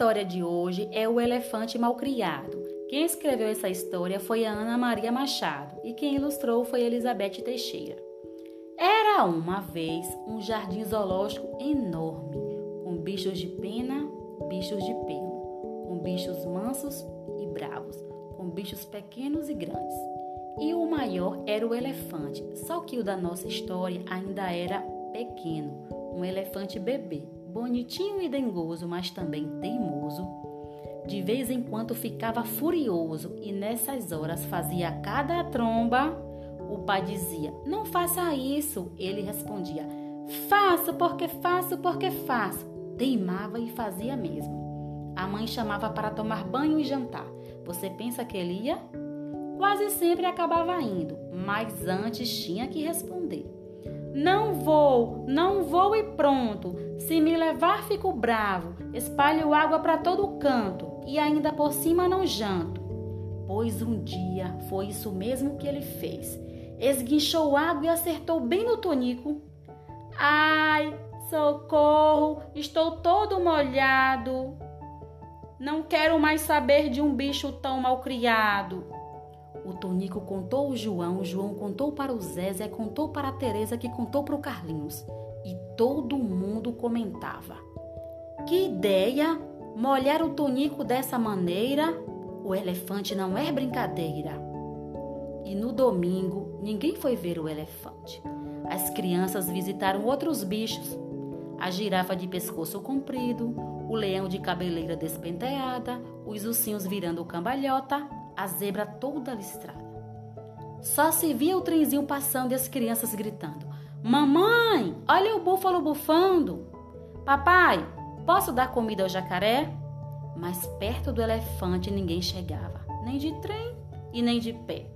história de hoje é O Elefante Malcriado. Quem escreveu essa história foi a Ana Maria Machado e quem ilustrou foi Elizabeth Teixeira. Era uma vez um jardim zoológico enorme, com bichos de pena, bichos de pelo, com bichos mansos e bravos, com bichos pequenos e grandes. E o maior era o elefante, só que o da nossa história ainda era pequeno, um elefante bebê, bonitinho e dengoso, mas também teimoso. De vez em quando ficava furioso e nessas horas fazia cada tromba. O pai dizia: Não faça isso. Ele respondia: Faço porque faço porque faço. Teimava e fazia mesmo. A mãe chamava para tomar banho e jantar. Você pensa que ele ia? Quase sempre acabava indo, mas antes tinha que responder. Não vou, não vou e pronto. Se me levar, fico bravo. Espalho água para todo canto e ainda por cima não janto. Pois um dia foi isso mesmo que ele fez. Esguinchou água e acertou bem no tonico. Ai, socorro, estou todo molhado. Não quero mais saber de um bicho tão mal criado. O Tonico contou o João, o João contou para o Zé, Zé contou para a Teresa, que contou para o Carlinhos. E todo mundo comentava. Que ideia! Molhar o Tonico dessa maneira? O elefante não é brincadeira. E no domingo, ninguém foi ver o elefante. As crianças visitaram outros bichos. A girafa de pescoço comprido, o leão de cabeleira despenteada, os ursinhos virando cambalhota, a zebra toda listrada. Só se via o trenzinho passando e as crianças gritando: Mamãe, olha o búfalo bufando! Papai, posso dar comida ao jacaré? Mas perto do elefante ninguém chegava, nem de trem e nem de pé.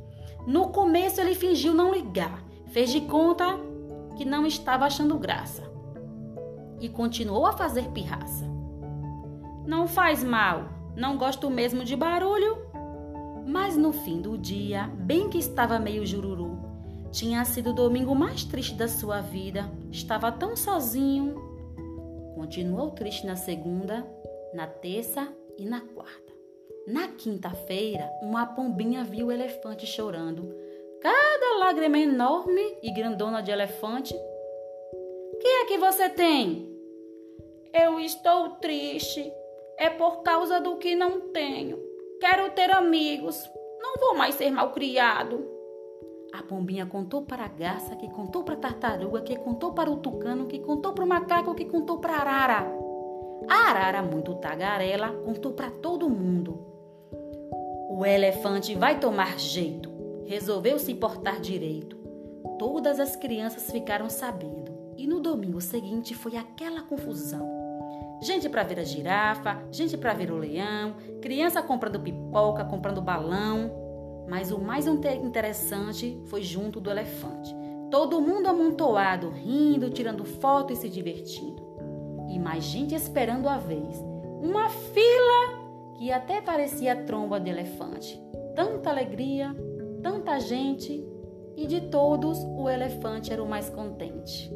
No começo ele fingiu não ligar, fez de conta que não estava achando graça e continuou a fazer pirraça. Não faz mal, não gosto mesmo de barulho mas no fim do dia, bem que estava meio jururu, tinha sido o domingo mais triste da sua vida, estava tão sozinho. Continuou triste na segunda, na terça e na quarta. Na quinta-feira, uma pombinha viu o elefante chorando. Cada lágrima enorme e grandona de elefante. Que é que você tem? Eu estou triste. É por causa do que não tenho. Quero ter amigos. Não vou mais ser malcriado. A pombinha contou para a garça, que contou para a tartaruga, que contou para o tucano, que contou para o macaco, que contou para a arara. A arara, muito tagarela, contou para todo mundo. O elefante vai tomar jeito. Resolveu se portar direito. Todas as crianças ficaram sabendo. E no domingo seguinte foi aquela confusão gente para ver a girafa, gente para ver o leão, criança comprando pipoca, comprando balão. Mas o mais interessante foi junto do elefante. Todo mundo amontoado, rindo, tirando foto e se divertindo. E mais gente esperando a vez. Uma fila que até parecia tromba de elefante. Tanta alegria, tanta gente, e de todos o elefante era o mais contente.